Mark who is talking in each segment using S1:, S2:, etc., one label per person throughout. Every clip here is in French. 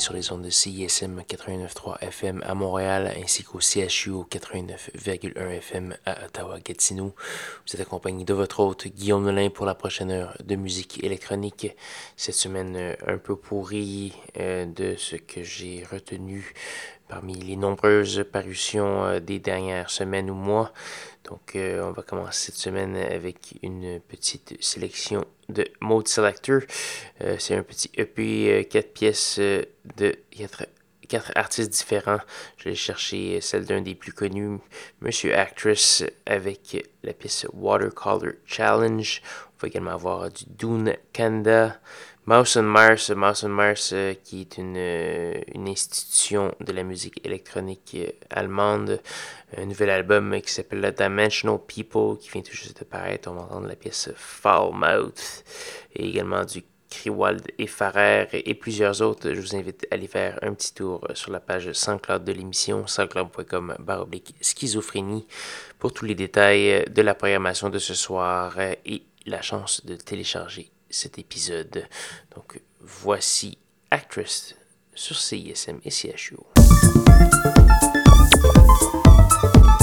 S1: Sur les ondes de CISM 89.3 FM à Montréal ainsi qu'au CHU 89.1 FM à Ottawa-Gatineau. Vous êtes accompagné de votre hôte Guillaume Nolin pour la prochaine heure de musique électronique. Cette semaine euh, un peu pourrie euh, de ce que j'ai retenu parmi les nombreuses parutions euh, des dernières semaines ou mois. Donc, euh, on va commencer cette semaine avec une petite sélection de Mode Selector. Euh, c'est un petit EP 4 pièces de 4, artistes différents. Je vais chercher celle d'un des plus connus, Monsieur Actress, avec la pièce Watercolor Challenge. On va également avoir du Dune Kanda. Mouse and Mars, Mouse and Mars euh, qui est une, euh, une, institution de la musique électronique euh, allemande. Un nouvel album qui s'appelle Dimensional People qui vient tout juste de paraître. On va entendre la pièce Foul Mouth et également du Kriwald et Farrer et, plusieurs autres. Je vous invite à aller faire un petit tour sur la page SoundCloud de l'émission, soundcloud.com baroblique schizophrénie pour tous les détails de la programmation de ce soir et la chance de télécharger cet épisode. Donc voici Actress sur CISM et CHU.
S2: thank you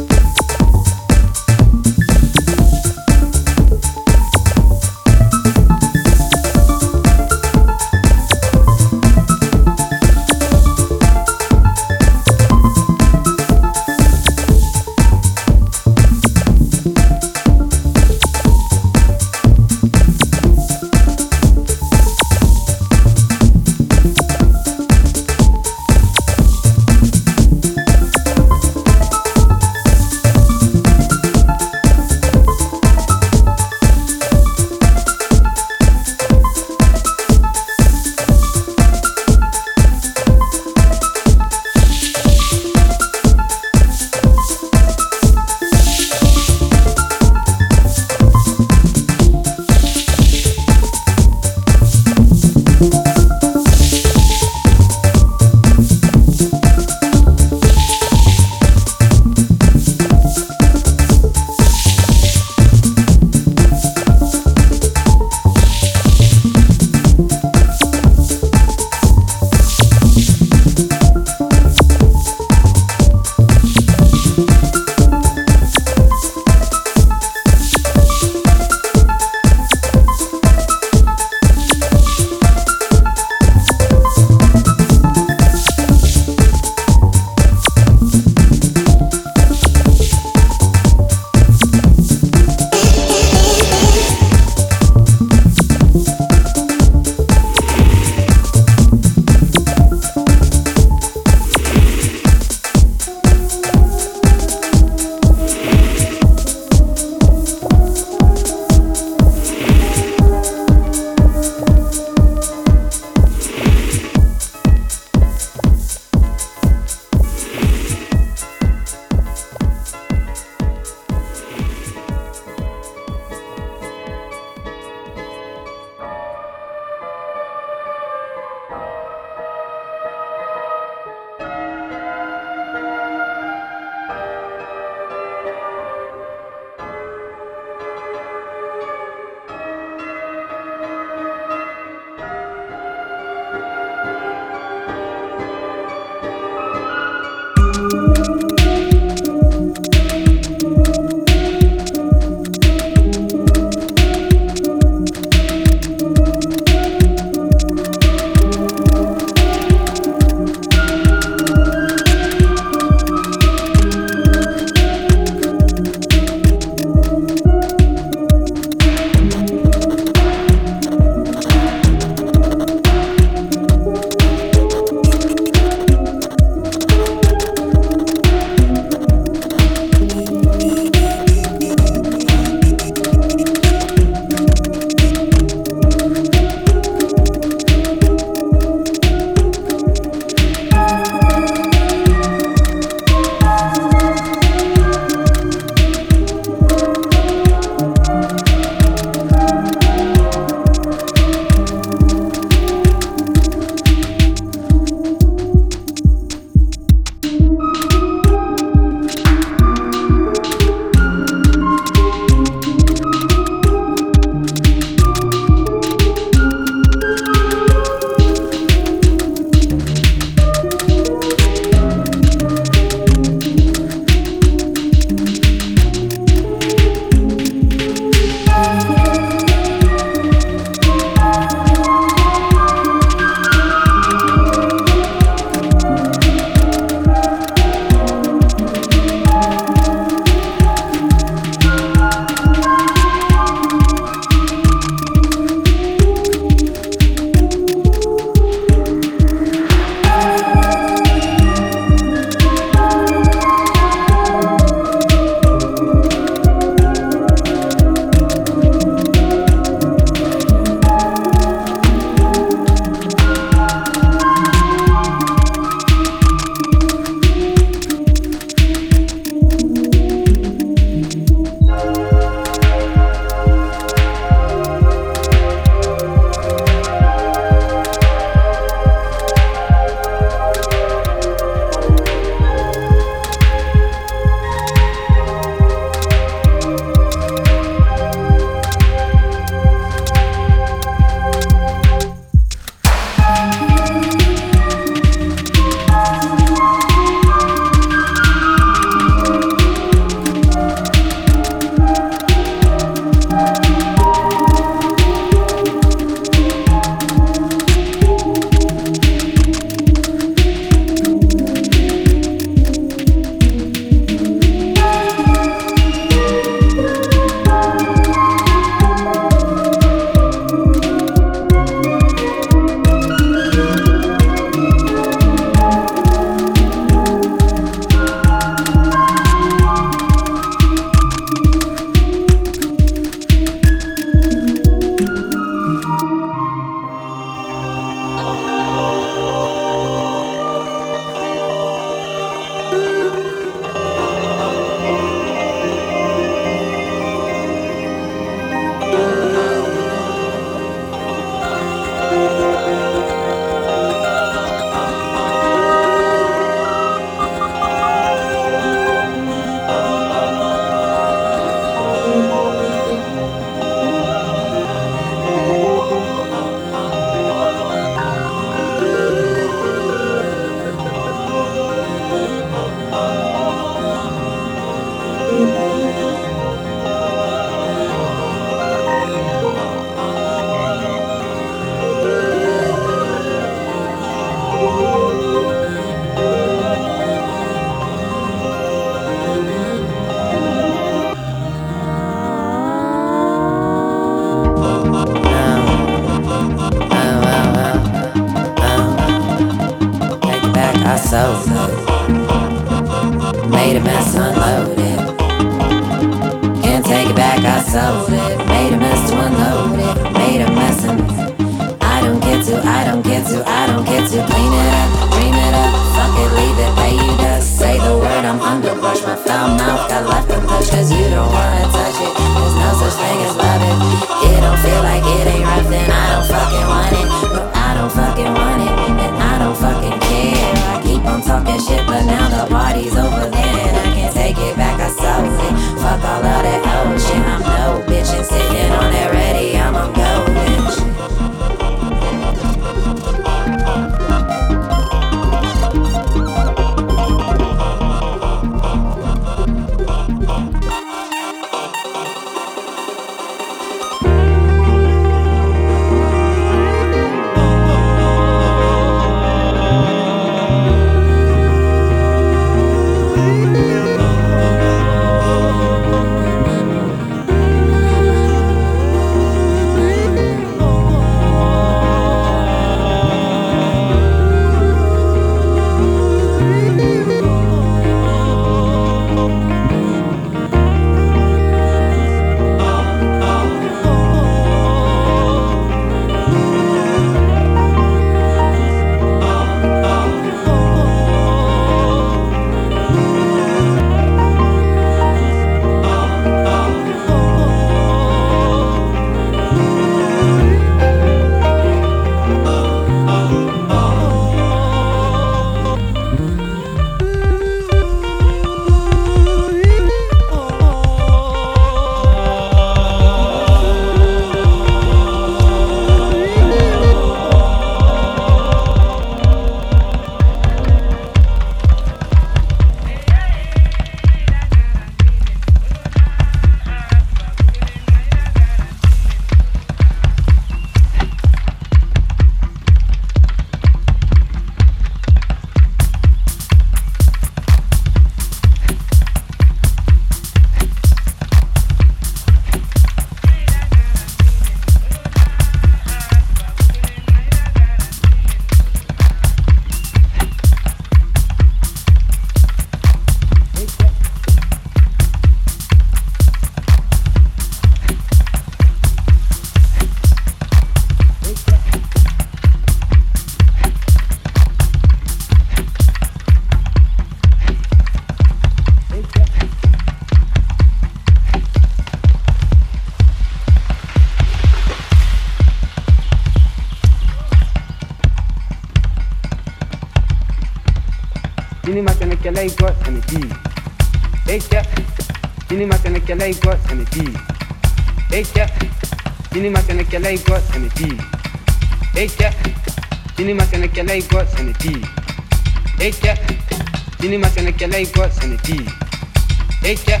S2: Eikä,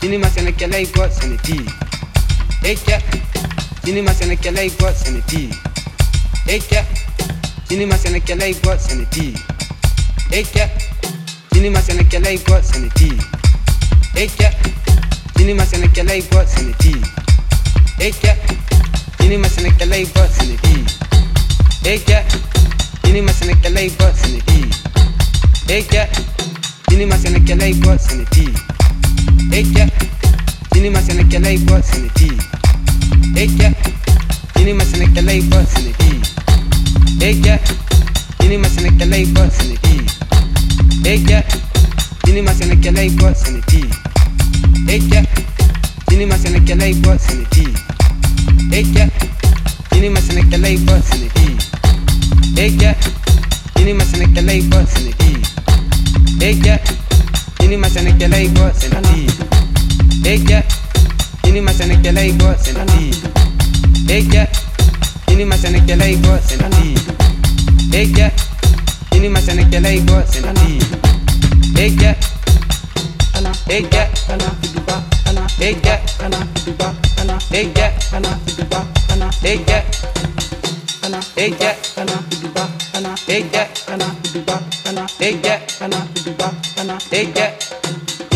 S2: sinima sɛnɛkɛla i sene ti. Eikä, cinema sene i kɔ sene ti. sinima cinema sene kɔ sɛnɛti. sene ti. sɛnɛkɛla cinema sene sɛnɛti. Eikä, sene ti. i cinema sene Eikä, sinima sene ti. kɔ cinema sene sinima sɛnɛkɛla sene ti. sɛnɛti. cinema sene sɛnɛkɛla i sene ti. Eke, inima ini macam nak kelai go
S3: senti. Eja ya. ini macam nak kelai go senti. Eja ya. ini macam nak kelai go senti. Eja ya. ini macam nak kelai go senti. Eja ana eja ana fiduba ana eja ana fiduba ana eja ana fiduba ana eja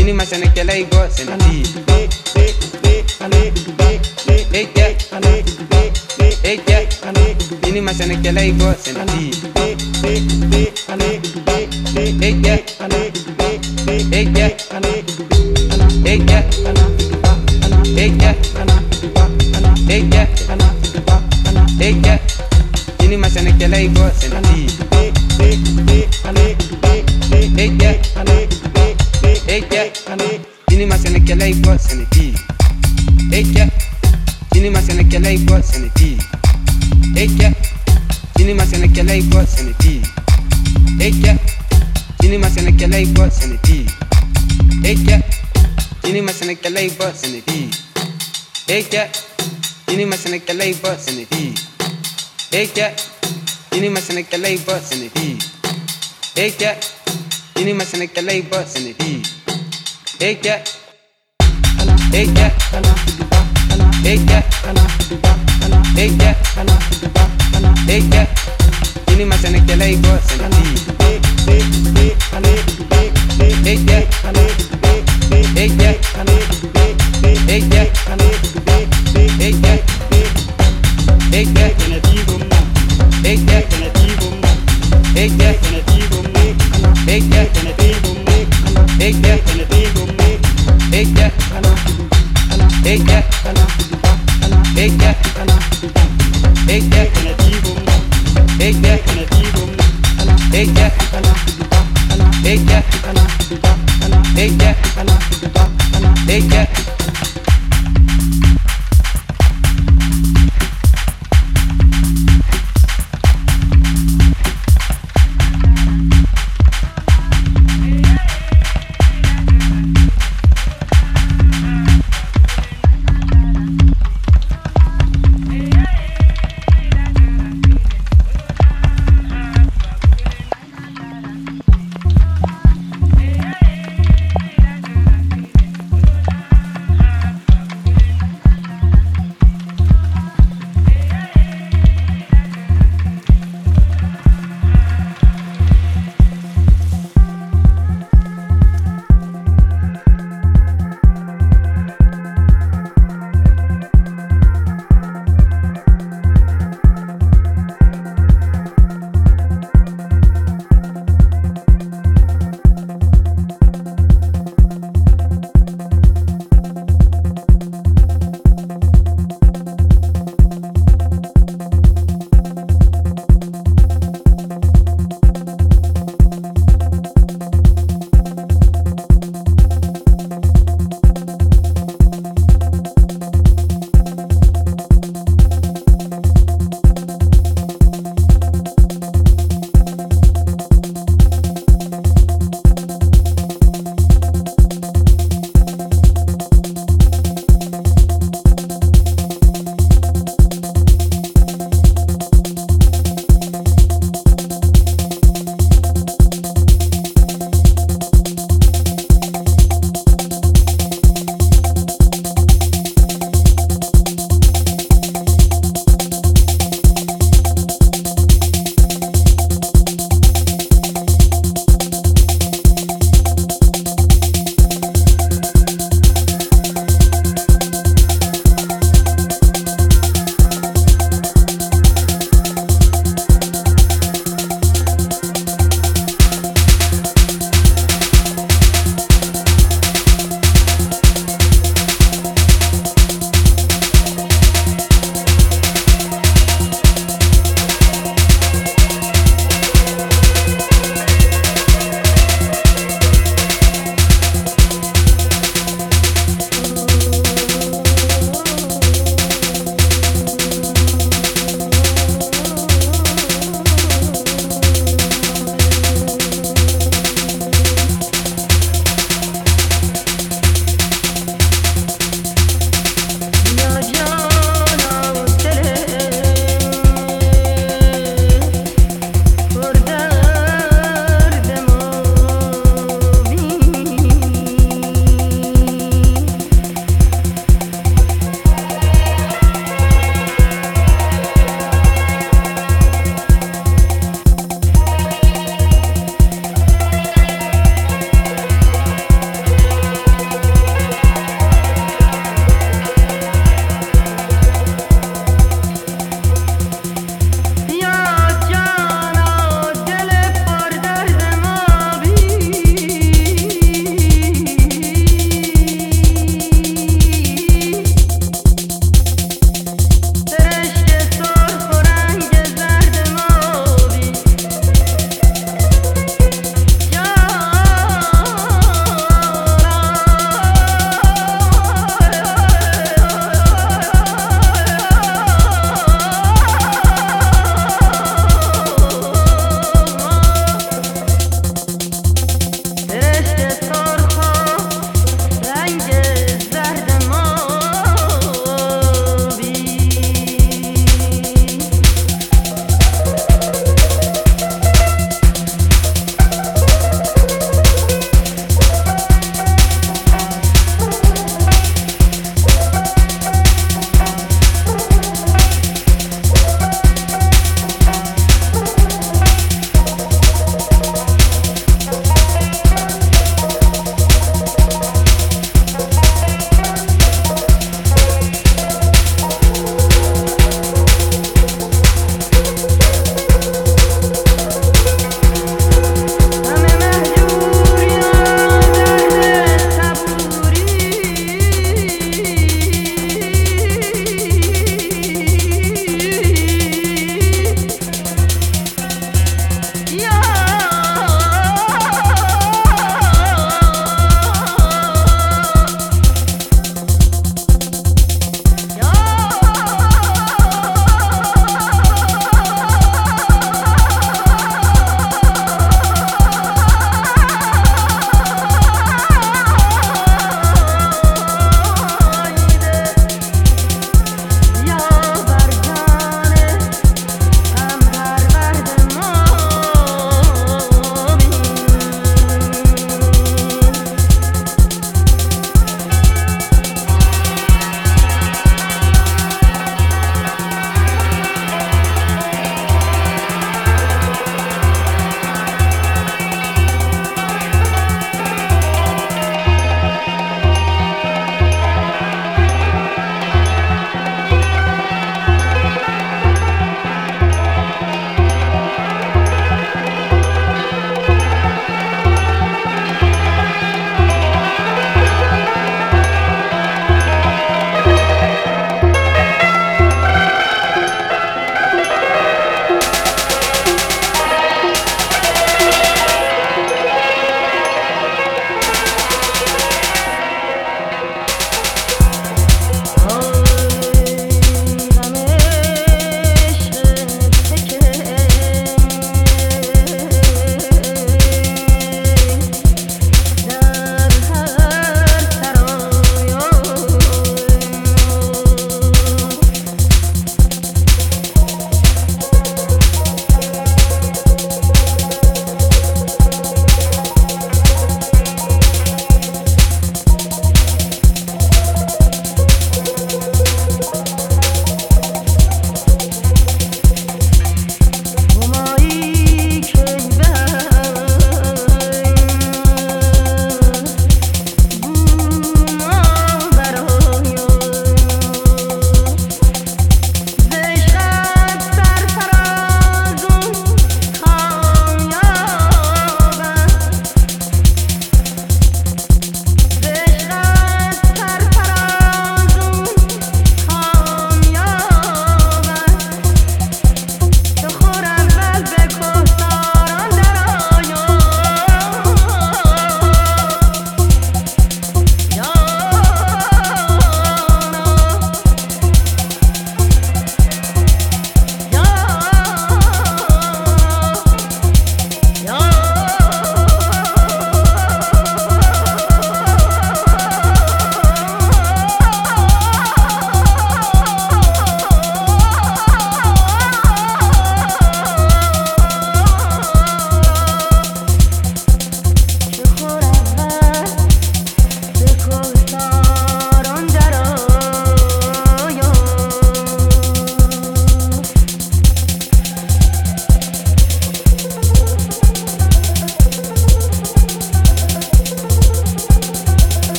S3: ini masih nak kelai go senti ini masih nak kelai go senti Take that. Seni maçanı kelay a seni di Hey ya Hey ya Seni maçanı kelay go seni di Hey ya Seni maçanı kelay go seni di Hey ya Seni maçanı kelay go seni di Hey ya Seni maçanı kelay go seni di Hey ya Seni maçanı kelay go seni di Hey ya Seni maçanı kelay go seni di Eke, ini masih naik kelai bos ini di. Eke, ini masih naik kelai bos ini di. Eke, Eke, Eke, Eke, Eke, ini masih naik kelai bos ini di. Eke, Eke, Eke, Eke, Eke, Eke. Take that.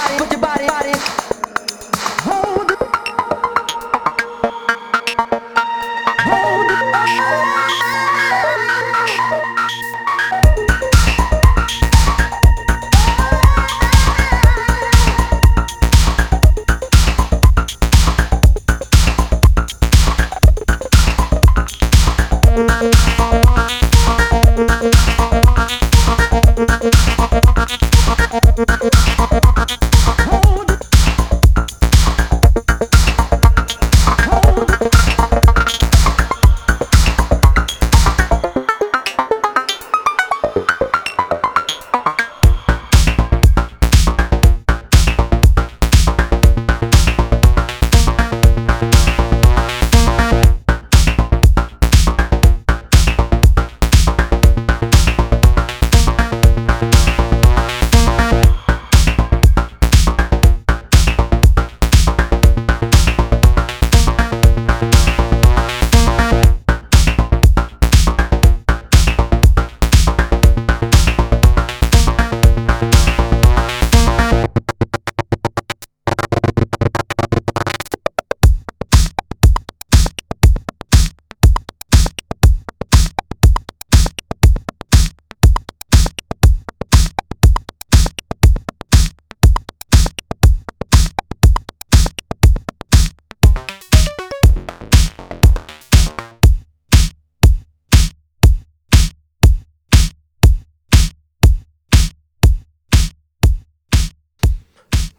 S3: Put
S4: your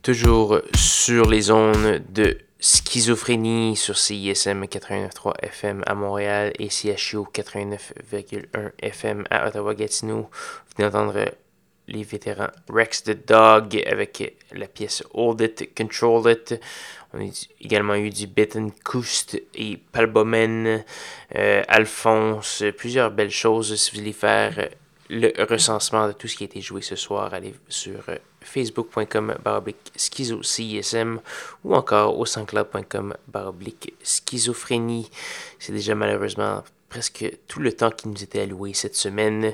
S1: toujours sur les zones de schizophrénie sur CISM 89.3 FM à Montréal et CHU 89.1 FM à Ottawa-Gatineau. Vous venez d'entendre les vétérans Rex the Dog avec la pièce Hold It, Control It. On a également eu du Bettencoust et Palbomen, euh, Alphonse, plusieurs belles choses. Si vous voulez faire le recensement de tout ce qui a été joué ce soir, allez sur euh, facebook.com baroblique schizo CISM ou encore au sanscloud.com baroblique schizophrénie. C'est déjà malheureusement presque tout le temps qui nous était alloué cette semaine.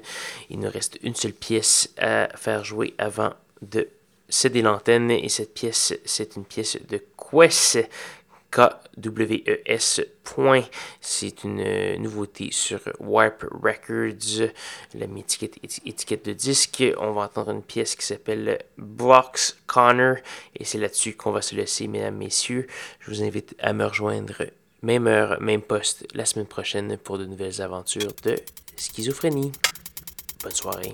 S1: Il nous reste une seule pièce à faire jouer avant de céder l'antenne et cette pièce, c'est une pièce de Quest KWES. C'est une euh, nouveauté sur Warp Records, la étiquette, étiquette de disque. On va entendre une pièce qui s'appelle Blocks Connor et c'est là-dessus qu'on va se laisser, mesdames, messieurs. Je vous invite à me rejoindre même heure, même poste la semaine prochaine pour de nouvelles aventures de schizophrénie. Bonne soirée.